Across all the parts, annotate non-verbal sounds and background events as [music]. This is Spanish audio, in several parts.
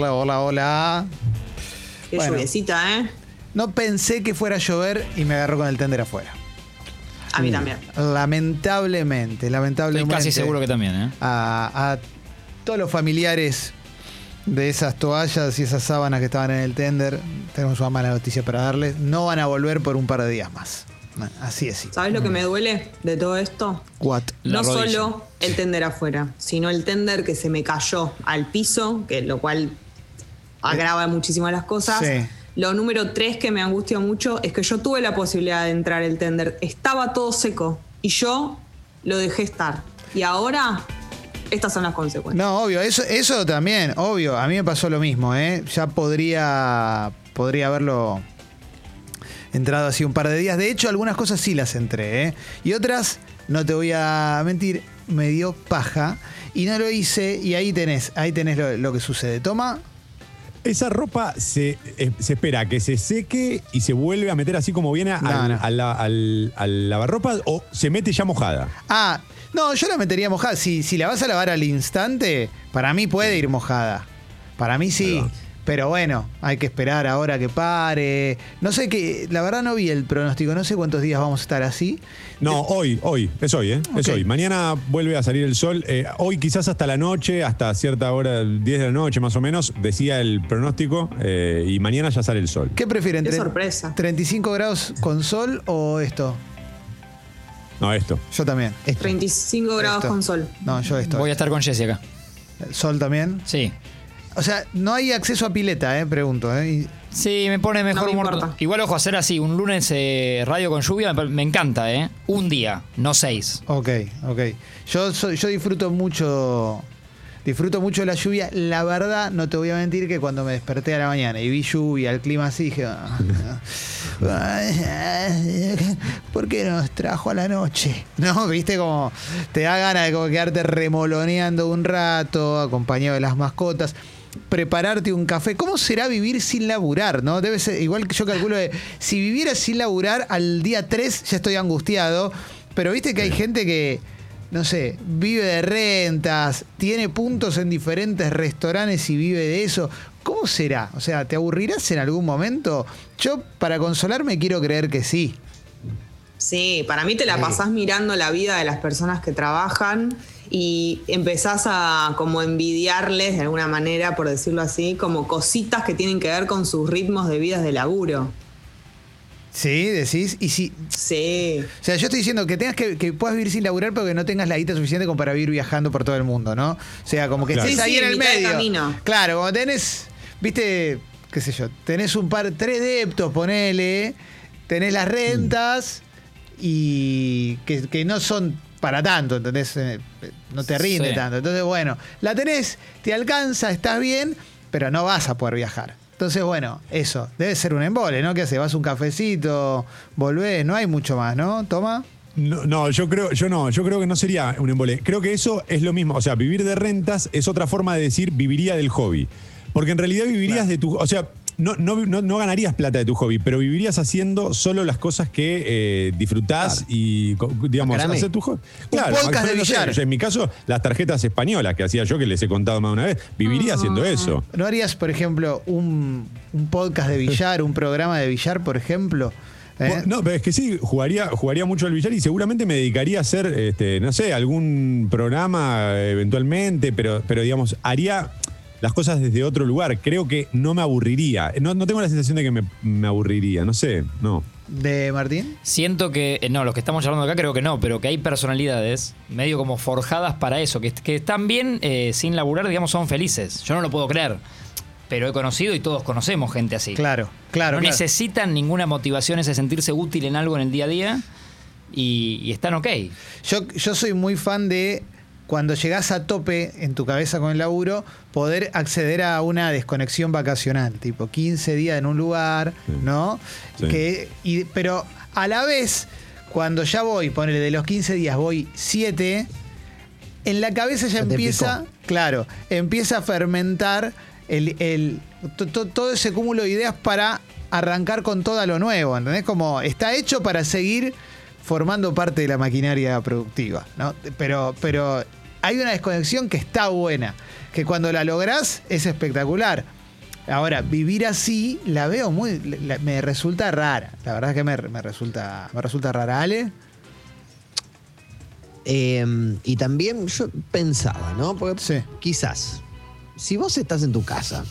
Hola, hola, hola. Qué Bueno. lluviecita, ¿eh? No pensé que fuera a llover y me agarró con el tender afuera. A mí también. Lamentablemente, Estoy lamentablemente. casi seguro que también, ¿eh? a, a todos los familiares de esas toallas y esas sábanas que estaban en el tender, tenemos una mala noticia para darles. No van a volver por un par de días más. Así es. sí. ¿Sabes lo que me duele de todo esto? What? No solo el tender afuera, sino el tender que se me cayó al piso, que lo cual agrava muchísimo las cosas. Sí. Lo número tres que me angustia mucho es que yo tuve la posibilidad de entrar el tender. Estaba todo seco y yo lo dejé estar. Y ahora, estas son las consecuencias. No, obvio, eso, eso también, obvio. A mí me pasó lo mismo, ¿eh? Ya podría, podría haberlo entrado así un par de días. De hecho, algunas cosas sí las entré, ¿eh? Y otras, no te voy a mentir, me dio paja y no lo hice. Y ahí tenés, ahí tenés lo, lo que sucede. Toma. Esa ropa se, eh, se espera que se seque y se vuelve a meter así como viene al, No, no. al la- al- al lavarropas o se mete ya mojada. Ah, no, yo la metería mojada. Si, si la vas a lavar al instante, para mí puede ir mojada. Para mí sí. Ahí va. Pero bueno, hay que esperar ahora que pare. No sé qué, la verdad no vi el pronóstico, no sé cuántos días vamos a estar así. No, hoy, hoy, es hoy, ¿eh? Es hoy. Mañana vuelve a salir el sol. Eh, hoy quizás hasta la noche, hasta cierta hora, 10 de la noche más o menos, decía el pronóstico, eh, y mañana ya sale el sol. ¿Qué prefieren? Qué sorpresa. ¿35 grados con sol o esto? No, esto. Yo también. Esto. 35 grados Esto. con sol. No, yo esto. Voy a estar con Jessy acá. ¿Sol también? Sí. O sea, no hay acceso a pileta, eh, pregunto. Eh. Sí, me pone mejor No me humor. importa. Igual, ojo, hacer así, un lunes eh, radio con lluvia, me, me encanta, ¿eh? Un día, no seis. Ok, ok. Yo, soy- yo disfruto mucho. Disfruto mucho de la lluvia. La verdad, no te voy a mentir que cuando me desperté a la mañana y vi lluvia, el clima así, dije. "Ah, ¿Por qué nos trajo a la noche? [laughs] No, viste como te da ganas de como quedarte remoloneando un rato, acompañado de las mascotas. Prepararte un café. ¿Cómo será vivir sin laburar? ¿No? Debe ser, igual que yo calculo de, si viviera sin laburar, al día 3 ya estoy angustiado. Pero viste que hay gente que, no sé, vive de rentas, tiene puntos en diferentes restaurantes y vive de eso. ¿Cómo será? O sea, ¿te aburrirás en algún momento? Yo, para consolarme, quiero creer que sí. Sí, para mí te la pasás mirando la vida de las personas que trabajan y empezás a como envidiarles de alguna manera, por decirlo así, como cositas que tienen que ver con sus ritmos de vida de laburo. Sí, decís. Y si. Sí. O sea, yo estoy diciendo que tengas que, que puedas vivir sin laburar, pero que no tengas la guita suficiente como para vivir viajando por todo el mundo, ¿no? O sea, como que Claro. estés Sí, ahí sí, en el medio. camino. Claro, como tenés, viste, qué sé yo, tenés un par, tres deptos, ponele, tenés las rentas y que, que no son para tanto, ¿entendés? Eh, No te rinde Sí. tanto. Entonces, bueno, la tenés, te alcanza, estás bien, pero no vas a poder viajar. Entonces, bueno, eso, debe ser un embole, ¿no? ¿Qué haces? Vas a un cafecito, volvés, no hay mucho más, ¿no? Toma. No, no, yo creo, yo no, yo creo que no sería un embole. Creo que eso es lo mismo. O sea, vivir de rentas es otra forma de decir viviría del hobby. Porque en realidad vivirías de tu. O sea, no, no, no, no ganarías plata de tu hobby, pero vivirías haciendo solo las cosas que eh, disfrutás y, digamos, hacer tu hobby. podcast yo de no sé, billar. en mi caso, las tarjetas españolas que hacía yo, que les he contado más de una vez, viviría haciendo eso. ¿No harías, por ejemplo, un, un podcast de billar, un programa de billar, por ejemplo? ¿Eh? No, pero es que sí, jugaría, jugaría mucho al billar y seguramente me dedicaría a hacer, este, no sé, algún programa eventualmente, pero, pero digamos, haría las cosas desde otro lugar. Creo que no me aburriría. No, no tengo la sensación de que me, me aburriría, no sé, no. ¿De Martín? Siento que, eh, no, los que estamos hablando acá creo que no, pero que hay personalidades medio como forjadas para eso, que, que están bien eh, sin laburar, digamos, son felices. Yo no lo puedo creer, pero he conocido y todos conocemos gente así. Claro, claro. no claro. necesitan ninguna motivación, ese sentirse útil en algo en el día a día y, y están ok. Yo, yo soy muy fan de cuando llegás a tope en tu cabeza con el laburo, poder acceder a una desconexión vacacional, tipo 15 días en un lugar, ¿no? Sí. Que, y, pero a la vez, cuando ya voy, ponele de los 15 días, voy 7, en la cabeza ya empieza, claro, empieza a fermentar el, el- to- to- todo ese cúmulo de ideas para arrancar con todo lo nuevo, ¿entendés? Como está hecho para seguir formando parte de la maquinaria productiva, ¿no? Pero, pero hay una desconexión que está buena, que cuando la lográs es espectacular. Ahora, vivir así la veo muy. la- me resulta rara. La verdad es que me, me resulta, me resulta rara. Ale. Eh, y también yo pensaba, ¿no? Porque Sí. quizás, si vos estás en tu casa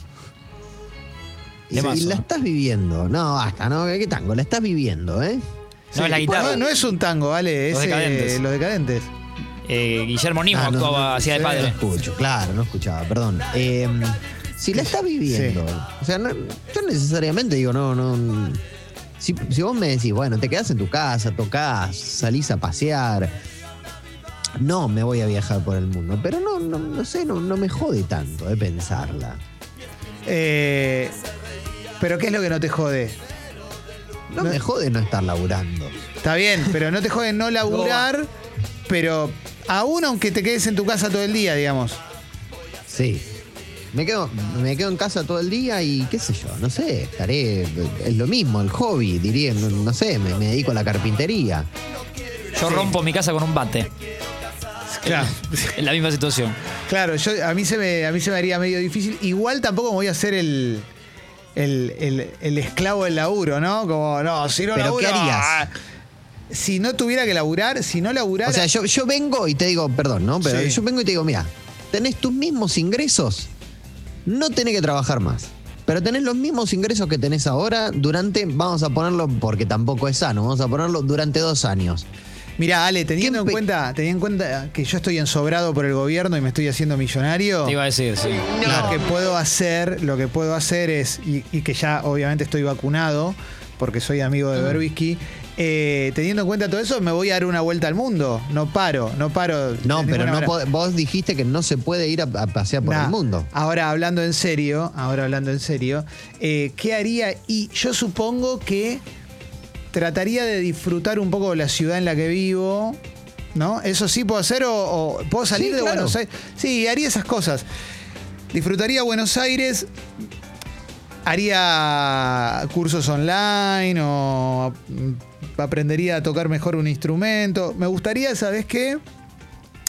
y, la estás viviendo, no, basta, ¿no? ¿Qué tango? La estás viviendo, ¿eh? No, es la guitarra. No, no es un tango, Ale. Los es eh, Decadentes. los decadentes. Eh, Guillermo Nimo Ah, no, actuaba no, hacía de sí. No padre. escucho, claro, no escuchaba, perdón. Eh, si la estás viviendo, o sea, no- yo necesariamente digo, no, no. Si, si vos me decís, bueno, te quedás en tu casa, tocas, salís a pasear. No me voy a viajar por el mundo, pero no, no, no sé, no, no me jode tanto de pensarla. Eh, pero ¿qué es lo que no te jode? No me jode no estar laburando. Está bien, pero no te jode no laburar, pero aún aunque te quedes en tu casa todo el día, digamos. Sí. Me quedo, me quedo en casa todo el día y qué sé yo, no sé, estaré, es lo mismo, el hobby, diría, no, no sé, me, me dedico a la carpintería. Yo rompo mi casa con un bate. Claro. En la misma situación. Claro, yo, a, mí se me, a mí se me haría medio difícil. Igual tampoco me voy a hacer el, el, el- el esclavo del laburo, ¿no? Como, no, si no ¿Pero laburo, qué harías? Si no tuviera que laburar, si no laburara... O sea, yo, yo vengo y te digo, perdón, ¿no? Pero Sí. yo vengo y te digo, mira, tenés tus mismos ingresos, no tenés que trabajar más. Pero tenés los mismos ingresos que tenés ahora durante, vamos a ponerlo, porque tampoco es sano, vamos a ponerlo durante dos años. Mirá, Ale, teniendo ¿Quién en cuenta, teniendo en cuenta que yo estoy ensobrado por el gobierno y me estoy haciendo millonario... Te iba a decir, sí. Lo que puedo hacer, lo que puedo hacer es, y, y que ya obviamente estoy vacunado, porque soy amigo de Berbisky, eh, teniendo en cuenta todo eso, me voy a dar una vuelta al mundo. No paro, no paro. No, pero no vos dijiste que no se puede ir a, a pasear por Nah, el mundo. Ahora hablando en serio, ahora hablando en serio, eh, ¿qué haría? Y yo supongo que trataría de disfrutar un poco de la ciudad en la que vivo. ¿No? Eso sí puedo hacer o, o puedo salir Sí, de claro. Buenos Aires. Sí, haría esas cosas. Disfrutaría Buenos Aires, haría cursos online o mm, aprendería a tocar mejor un instrumento. Me gustaría, ¿sabes qué?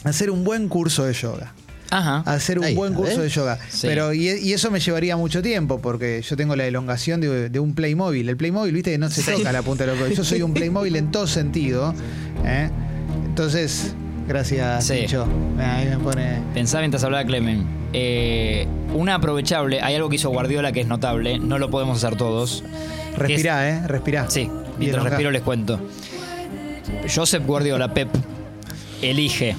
Hacer un buen curso de yoga Ajá. hacer un Ahí buen curso ¿ves? de yoga. Sí. Pero y, y eso me llevaría mucho tiempo porque yo tengo la elongación de, de un Playmobil. El Playmobil, viste que no se toca la punta de los Yo soy un Playmobil en todo sentido. ¿eh? Entonces, gracias, Sí. Ahí me pone. Pensaba mientras hablaba Clemen. Eh, una aprovechable, hay algo que hizo Guardiola que es notable, no lo podemos hacer todos. Respirá, ¿eh? Respirá. Sí, mientras elongá. respiro les cuento. Josep Guardiola, Pep, elige,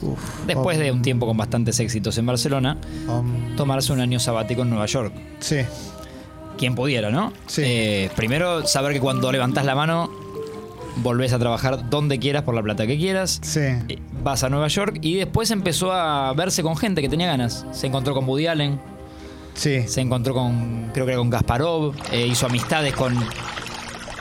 Uf, después de un tiempo con bastantes éxitos en Barcelona, om. tomarse un año sabático en Nueva York. Sí. Quien pudiera, ¿no? Sí. Eh, primero, saber que cuando levantás la mano, volvés a trabajar donde quieras por la plata que quieras. Sí. Eh, Vas a Nueva York y después empezó a verse con gente que tenía ganas. Se encontró con Woody Allen, Sí. se encontró con, creo que era con Gasparov, eh, hizo amistades con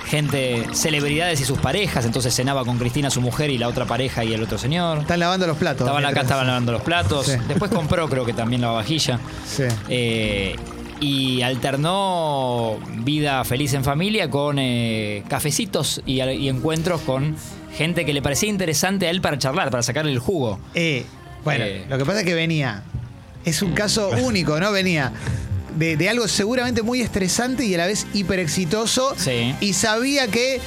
gente, celebridades y sus parejas, entonces cenaba con Cristina, su mujer, y la otra pareja y el otro señor. Están lavando los platos. Estaban acá, estaban lavando los platos. Sí. Después compró, creo que también la vajilla. Sí. Eh, y alternó vida feliz en familia con eh, cafecitos y, y encuentros con gente que le parecía interesante a él para charlar, para sacarle el jugo. Eh, bueno, Eh. lo que pasa es que venía. Es un caso único, ¿no? Venía de, de algo seguramente muy estresante y a la vez hiper exitoso. Sí. Y sabía que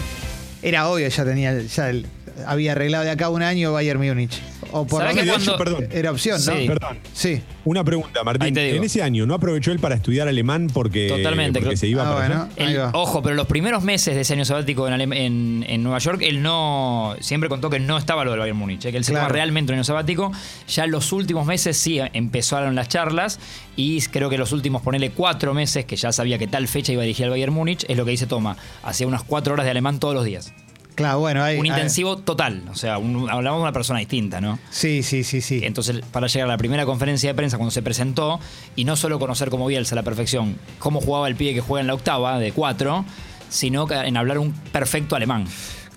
era obvio, ya tenía, ya el- había arreglado de acá un año Bayern Múnich. O por lo ¿Sabés que menos cuando- perdón. era opción, ¿no? Sí. Perdón. Sí. Una pregunta, Martín. En ese año, ¿no aprovechó él para estudiar alemán porque, Totalmente, porque se iba Ah, para bueno. allá? Ahí Él- va. ojo, pero los primeros meses de ese año sabático en, Alem- en- en Nueva York, él no. Siempre contó que no estaba lo del Bayern Múnich, eh, que él se Claro. toma realmente un año sabático. Ya en los últimos meses sí empezaron las charlas y creo que los últimos, ponele cuatro meses, que ya sabía que tal fecha iba a dirigir al Bayern Múnich, es lo que dice Toma. Hacía unas cuatro horas de alemán todos los días. Claro, bueno, ahí. un intensivo total. O sea, un- hablamos de una persona distinta, ¿no? Sí, sí, sí, sí. Entonces, para llegar a la primera conferencia de prensa, cuando se presentó, y no solo conocer como Bielsa a la perfección cómo jugaba el pibe que juega en la octava de cuatro, sino en hablar un perfecto alemán.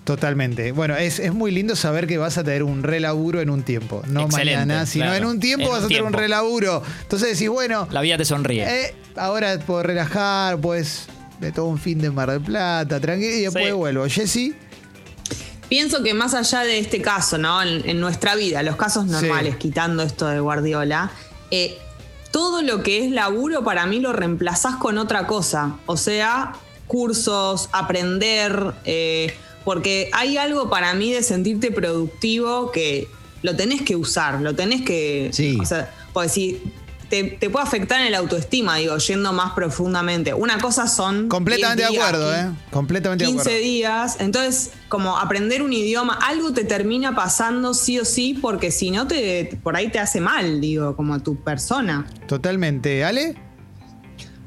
Totalmente. Bueno, es, es muy lindo saber que vas a tener un relaburo en un tiempo. No Excelente, mañana, sino claro. en un tiempo En vas un a tener un relaburo. Entonces decís, bueno, La vida te sonríe. eh, ahora puedo relajar, pues de todo un fin de Mar del Plata, tranquilo, y después Sí. vuelvo. Jessy, Pienso que más allá de este caso, ¿no? En, en nuestra vida, los casos normales, quitando esto de Guardiola, eh, todo lo que es laburo para mí lo reemplazás con otra cosa. O sea, cursos, aprender, eh, porque hay algo para mí de sentirte productivo que lo tenés que usar, lo tenés que... Sí. O sea, pues si te, te puede afectar en el autoestima, digo, yendo más profundamente. Una cosa son... Completamente 10 de acuerdo, ¿eh? Completamente de 15 acuerdo. días. Entonces, como aprender un idioma, algo te termina pasando sí o sí, porque si no, te, por ahí te hace mal, digo, como a tu persona. Totalmente. ¿Ale?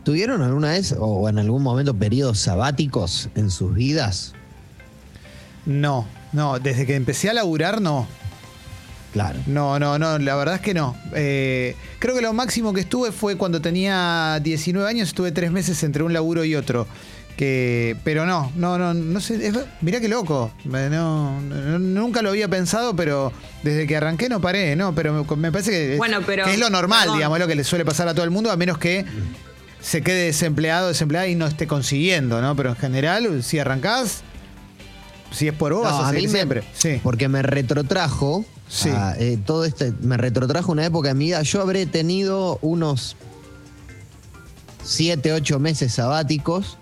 ¿Tuvieron alguna vez o en algún momento periodos sabáticos en sus vidas? No, no. Desde que empecé a laburar, no. Claro. No, no, no, la verdad es que no. Eh, creo que lo máximo que estuve fue cuando tenía 19 años, estuve tres meses entre un laburo y otro. Que, pero no, no, no, no sé. es- mirá qué loco. Me- no- no- nunca lo había pensado, pero desde que arranqué no paré, ¿no? Pero me, me parece que es, Bueno, pero- que es lo normal, perdón. digamos, es lo que le suele pasar a todo el mundo, a menos que se quede desempleado, desempleada y no esté consiguiendo, ¿no? Pero en general, si arrancás, si es por vos, vas No, a a mí me- siempre. Sí. Porque me retrotrajo. Sí. a, eh, todo este, me retrotrajo una época en mi vida. Yo habré tenido unos 7, 8 meses sabáticos.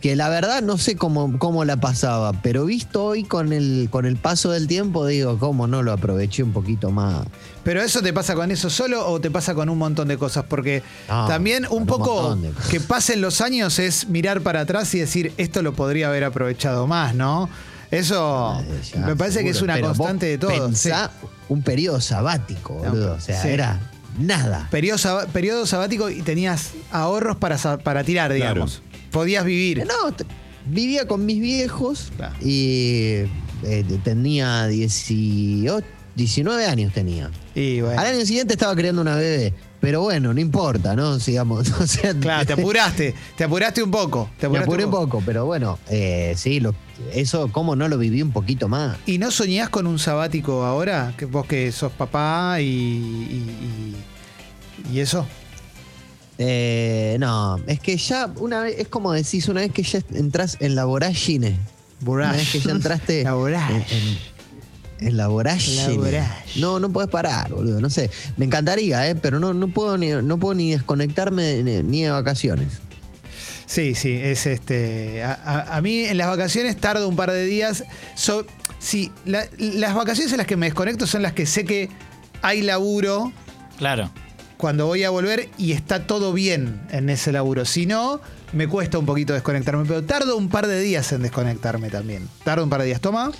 Que la verdad no sé cómo, cómo la pasaba, pero visto hoy con el, con el paso del tiempo, digo, cómo no lo aproveché un poquito más. Pero eso te pasa con eso solo o te pasa con un montón de cosas, porque No, también un poco que pasen los años es mirar para atrás y decir, esto lo podría haber aprovechado más, ¿no? Eso ya, me parece que es una Pero vos constante de todo. Pensá un periodo sabático, boludo. O sea, Sí. era nada. Periodo, sab- periodo sabático y tenías ahorros para, para tirar, Claro. digamos. Podías vivir. No, vivía con mis viejos Claro. y eh, tenía 18, 19 años tenía. Y bueno. Al año siguiente estaba creando una bebé. Pero bueno, no importa, ¿no? Sigamos. [laughs] O sea, Claro, te apuraste. te apuraste un poco. Te me apuraste apuré un poco, pero bueno, eh, sí, lo- eso, ¿cómo no lo viví un poquito más? ¿Y no soñás con un sabático ahora? Que vos que sos papá y, y, y- y eso. Eh, no, es que ya una vez, es como decís, una vez que ya entras en la vorágine. Una vez que ya entraste [laughs] La vorágine. en, en- en la vorágine. La vorágine. No, no puedes parar, boludo. No sé. Me encantaría, ¿eh? pero no, no puedo ni, no puedo ni desconectarme ni, ni de vacaciones. Sí, sí, es este. A, a- a mí en las vacaciones tardo un par de días. So- sí, la- las vacaciones en las que me desconecto son las que sé que hay laburo Claro. cuando voy a volver y está todo bien en ese laburo. Si no, me cuesta un poquito desconectarme, pero tardo un par de días en desconectarme también. Tardo un par de días. Toma.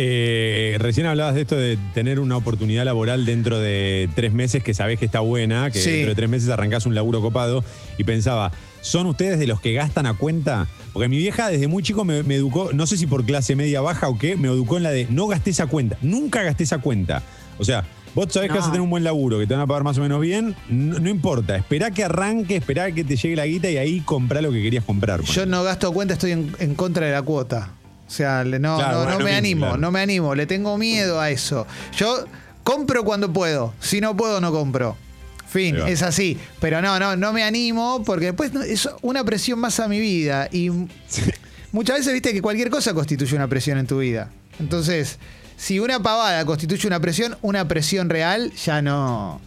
Eh, recién hablabas de esto de tener una oportunidad laboral dentro de tres meses que sabés que está buena, que Sí. dentro de tres meses arrancás un laburo copado y pensaba, ¿son ustedes de los que gastan a cuenta? Porque mi vieja desde muy chico me, me educó, no sé si por clase media baja o qué, me educó en la de no gasté esa cuenta, nunca gasté esa cuenta. O sea, vos sabés que vas a tener un buen laburo, que te van a pagar más o menos bien, no, no importa, esperá que arranque, esperá que te llegue la guita y ahí comprá lo que querías comprar. Yo no gasto cuenta, estoy en, en contra de la cuota. O sea, no, Claro, no, bueno, no lo me animo, claro. no me animo, le tengo miedo a eso. Yo compro cuando puedo, si no puedo no compro. Fin, es así. Pero no, no, no me animo porque después es una presión más a mi vida. Y muchas veces viste que cualquier cosa constituye una presión en tu vida. Entonces, si una pavada constituye una presión, una presión real, ya no,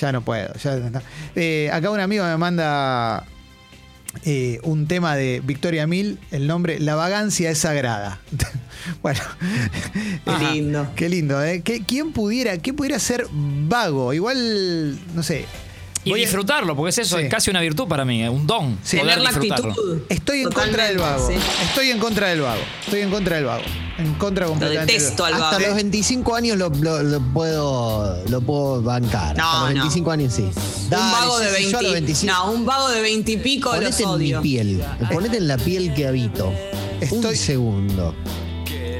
ya no puedo. ya no. Eh, acá un amigo me manda eh, un tema de Victoria Mil, el nombre La vagancia es sagrada. [laughs] bueno, Qué Ajá. lindo. Qué lindo, ¿eh? ¿Qué- ¿Quién pudiera, quién pudiera ser vago? Igual, no sé. Y Voy a- disfrutarlo, porque es eso, Sí. es casi una virtud para mí, un don. Sí. poder Tener la disfrutarlo. actitud. Estoy en contra del vago. Totalmente, sí. Estoy en contra del vago. Estoy en contra del vago. En contra completamente. del detesto vago. al Hasta vago. los 25 años lo, lo- lo puedo, lo puedo bancar. No, Hasta los no. 25 años sí. un Dale, vago sí, de sí, yo a 20. los 25 No, un vago de 20 y pico los Ponete en mi odio. piel. Ponete en la piel que habito. Estoy- Un segundo.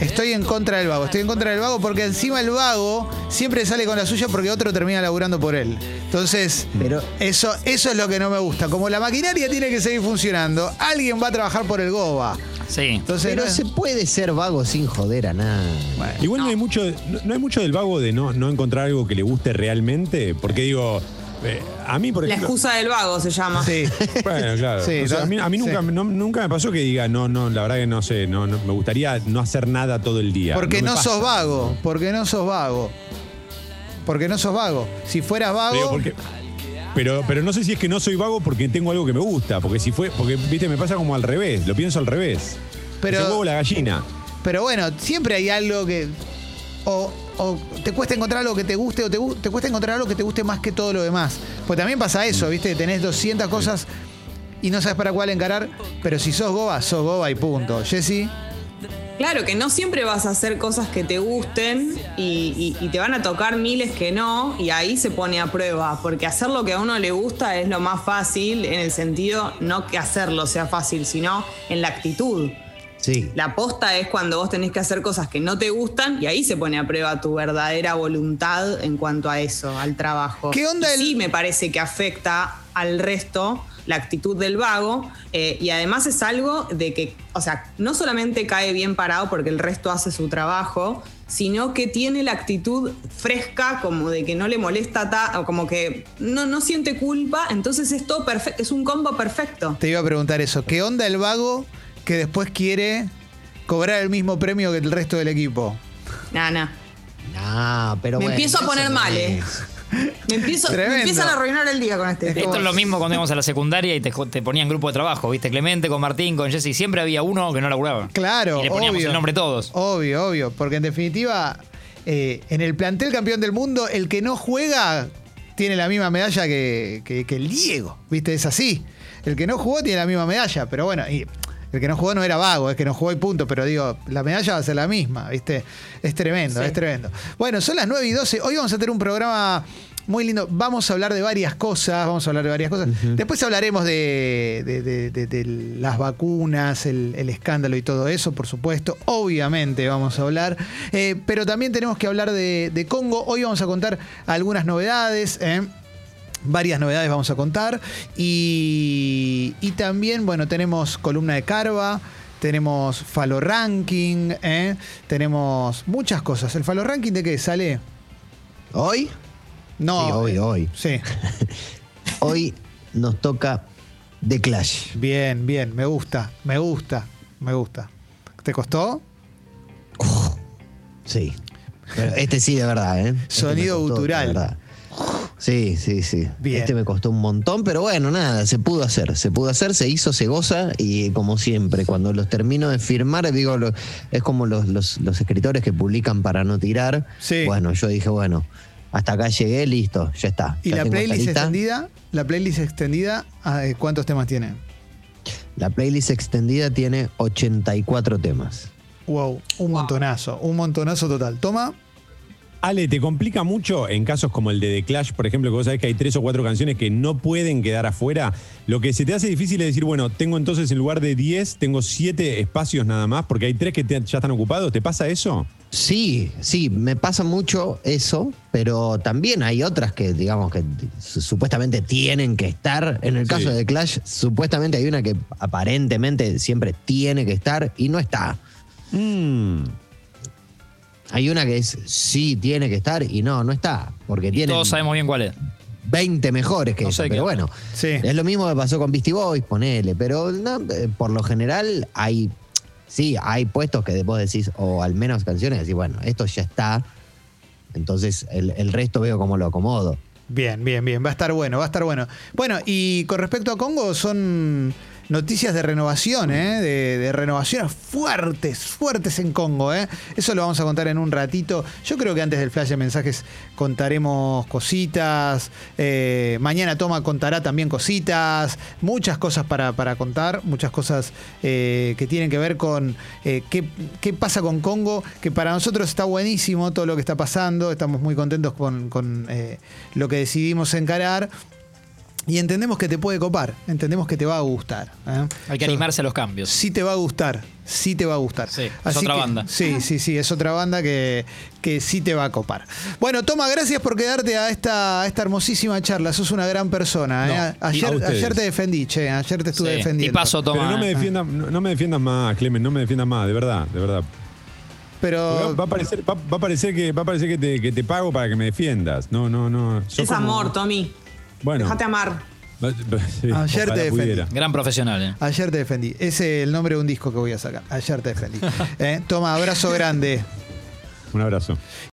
Estoy en contra del vago. Estoy en contra del vago porque encima el vago siempre sale con la suya porque otro termina laburando por él. Entonces, Pero- eso, eso es lo que no me gusta. Como la maquinaria tiene que seguir funcionando, alguien va a trabajar por el goba. Sí. Entonces, Pero no- se puede ser vago sin joder a nada. Bueno. Igual no. hay mucho, no, no hay mucho del vago de no, no encontrar algo que le guste realmente, porque digo, eh, a mí, por La excusa del vago se llama. Sí. [laughs] Bueno, claro. Sí, O sea, a mí, a mí sí. nunca, no- nunca me pasó que diga, no, no, la verdad que no sé, no, no, me gustaría no hacer nada todo el día. Porque no, sos vago, porque no sos vago. Porque no sos vago. Si fueras vago, porque- pero, pero no sé si es que no soy vago porque tengo algo que me gusta. Porque si fue, porque viste, me pasa como al revés, lo pienso al revés. Pero- huevo o la gallina. pero bueno, siempre hay algo que o, o te cuesta encontrar algo que te guste o te, te cuesta encontrar algo que te guste más que todo lo demás. Pues también pasa eso, ¿viste? Tenés 200 cosas y no sabes para cuál encarar, pero si sos goba, sos goba y punto. Jessy, Claro, que no siempre vas a hacer cosas que te gusten y, y- y te van a tocar miles que no, y ahí se pone a prueba, porque hacer lo que a uno le gusta es lo más fácil, en el sentido no que hacerlo sea fácil, sino en la actitud. Sí. La posta es cuando vos tenés que hacer cosas que no te gustan y ahí se pone a prueba tu verdadera voluntad en cuanto a eso, al trabajo. ¿Qué onda Y el- Sí, me parece que afecta al resto la actitud del vago eh, y además es algo de que, o sea, no solamente cae bien parado porque el resto hace su trabajo, sino que tiene la actitud fresca, como de que no le molesta, ta- o como que no, no siente culpa, entonces es todo perfecto, es un combo perfecto. te iba a preguntar eso. ¿Qué onda el vago que después quiere cobrar el mismo premio que el resto del equipo? Nana. No, pero Me bueno, empiezo a poner no mal, ¿eh? Me, empiezo, me empiezan a arruinar el día con este. Esto es lo mismo cuando íbamos a la secundaria y te, te ponían grupo de trabajo, ¿viste? Clemente con Martín, con Jesse. Siempre había uno que no laburaba. Claro, Y le poníamos obvio. el nombre todos. Obvio, obvio. Porque en definitiva, eh, en el plantel campeón del mundo, el que no juega tiene la misma medalla que, que- que el Diego. ¿Viste? Es así. El que no jugó tiene la misma medalla. Pero bueno, y el que no jugó no era vago, es que no jugó y punto. Pero digo, la medalla va a ser la misma, ¿viste? Es tremendo, Sí. es tremendo. Bueno, son las 9 y 12. Hoy vamos a tener un programa. Muy lindo. Vamos a hablar de varias cosas. Vamos a hablar de varias cosas. Después hablaremos de, de- de- las vacunas, el, el escándalo y todo eso, por supuesto. Obviamente vamos a hablar. Eh, pero también tenemos que hablar de, de Congo. Hoy vamos a contar algunas novedades. ¿eh? Varias novedades vamos a contar. Y, y también, bueno, tenemos columna de Carva. Tenemos Falo Ranking. ¿eh? Tenemos muchas cosas. ¿El Falo Ranking de qué sale? Hoy, No. Sí, hoy, eh, hoy. Sí. [laughs] hoy nos toca The Clash. Bien, bien. Me gusta, me gusta, me gusta. ¿Te costó? Sí. Pero este sí, de verdad, ¿eh? Este Sonido de gutural. Sí, sí, sí. Bien. Este me costó un montón, pero bueno, nada, se pudo hacer. Se pudo hacer, se hizo, se goza y como siempre, cuando los termino de firmar, digo, lo- es como los, los- los escritores que publican para no tirar. Sí. Bueno, yo dije, bueno, hasta acá llegué, listo, ya está. ¿Y Ya la playlist lista. extendida? ¿La playlist extendida? ah, eh, ¿Cuántos temas tiene? La playlist extendida tiene 84 temas. Wow, un montonazo, un montonazo total. Toma. Ale, ¿te complica mucho en casos como el de The Clash, por ejemplo, que vos sabés que hay tres o cuatro canciones que no pueden quedar afuera? Lo que se te hace difícil es decir, bueno, tengo entonces en lugar de 10, tengo 7 espacios nada más, porque hay tres que te- ya están ocupados. ¿Te pasa eso? Sí, sí, me pasa mucho eso, pero también hay otras que, digamos, que su- supuestamente tienen que estar. En el Sí. caso de Clash, supuestamente hay una que aparentemente siempre tiene que estar y no está. Mm. Hay una que es sí tiene que estar y no, no está, porque tiene Todos sabemos bien cuál es. 20 mejores que No esa, pero bueno. Sí. Es lo mismo que pasó con Beastie Boys, ponele, pero no, eh, por lo general hay, sí, hay puestos que vos decís, o al menos canciones, decís, bueno, esto ya está, entonces el, el resto veo cómo lo acomodo. Bien, bien, bien. Va a estar bueno, va a estar bueno. Bueno, y con respecto a Congo, son noticias de renovación, ¿eh? De, renovaciones fuertes, fuertes en Congo, ¿eh? Eso lo vamos a contar en un ratito. Yo creo que antes del flash de mensajes contaremos cositas. Eh, mañana Toma contará también cositas. Muchas cosas para, para contar, muchas cosas eh, que tienen que ver con qué, qué pasa con Congo, que para nosotros está buenísimo todo lo que está pasando. Estamos muy contentos con, con, lo que decidimos encarar. Y entendemos que te puede copar, entendemos que te va a gustar. ¿eh? Hay que Yo- animarse a los cambios. Sí te va a gustar, sí te va a gustar. Sí, es otra que- banda. Sí, sí, sí, es otra banda que, que sí te va a copar. Bueno, Toma, gracias por quedarte a esta, a esta hermosísima charla. Sos una gran persona. ¿eh? No, ayer, ayer te defendí, che, ayer te estuve Sí. defendiendo. Tipazo, toma. Pero no me, defiendas, no, no me defiendas más, Clemen, no me defiendas más, de verdad, de verdad. Pero Va a parecer, va, va a parecer que, va a parecer que te, que te pago para que me defiendas. No, no, no. Es como- amor, Tommy. Bueno. Déjate amar. [laughs] Sí, Ayer te defendí. pudiera. Gran profesional, ¿eh? Ayer te defendí. Ese es el nombre de un disco que voy a sacar. Ayer te defendí. [laughs] Eh, Toma, abrazo grande. Un abrazo.